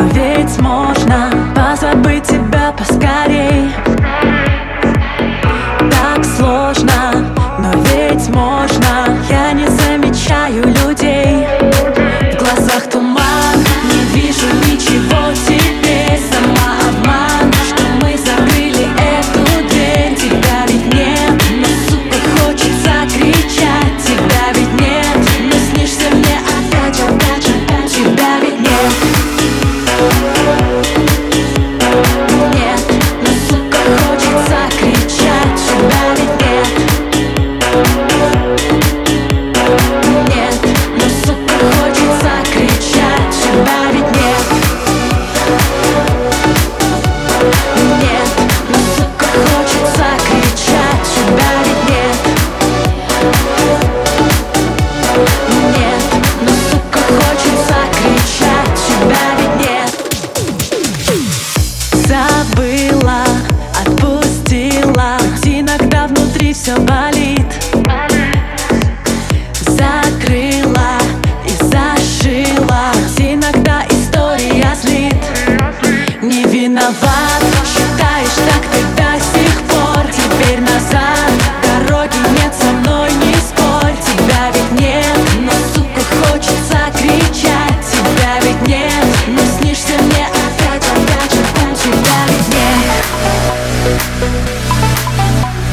know it's more внутри все болит. Закрыла и зашила. Иногда история злит. Не виноват, считаешь так ты до сих пор. Теперь назад.